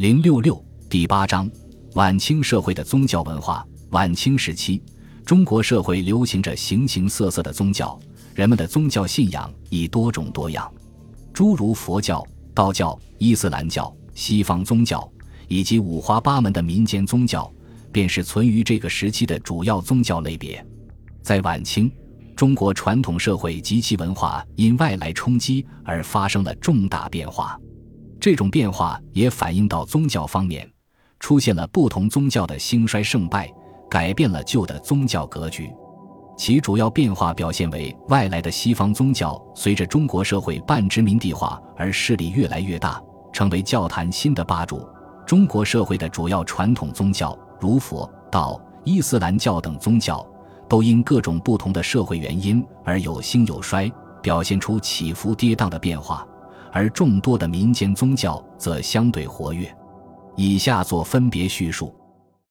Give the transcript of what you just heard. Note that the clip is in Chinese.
零六六第八章：晚清社会的宗教文化。晚清时期，中国社会流行着形形色色的宗教，人们的宗教信仰亦多种多样，诸如佛教、道教、伊斯兰教、西方宗教，以及五花八门的民间宗教，便是存于这个时期的主要宗教类别。在晚清，中国传统社会及其文化因外来冲击而发生了重大变化。这种变化也反映到宗教方面，出现了不同宗教的兴衰胜败，改变了旧的宗教格局。其主要变化表现为外来的西方宗教随着中国社会半殖民地化而势力越来越大，成为教坛新的霸主。中国社会的主要传统宗教如佛道、伊斯兰教等宗教，都因各种不同的社会原因而有兴有衰，表现出起伏跌宕的变化。而众多的民间宗教则相对活跃，以下作分别叙述。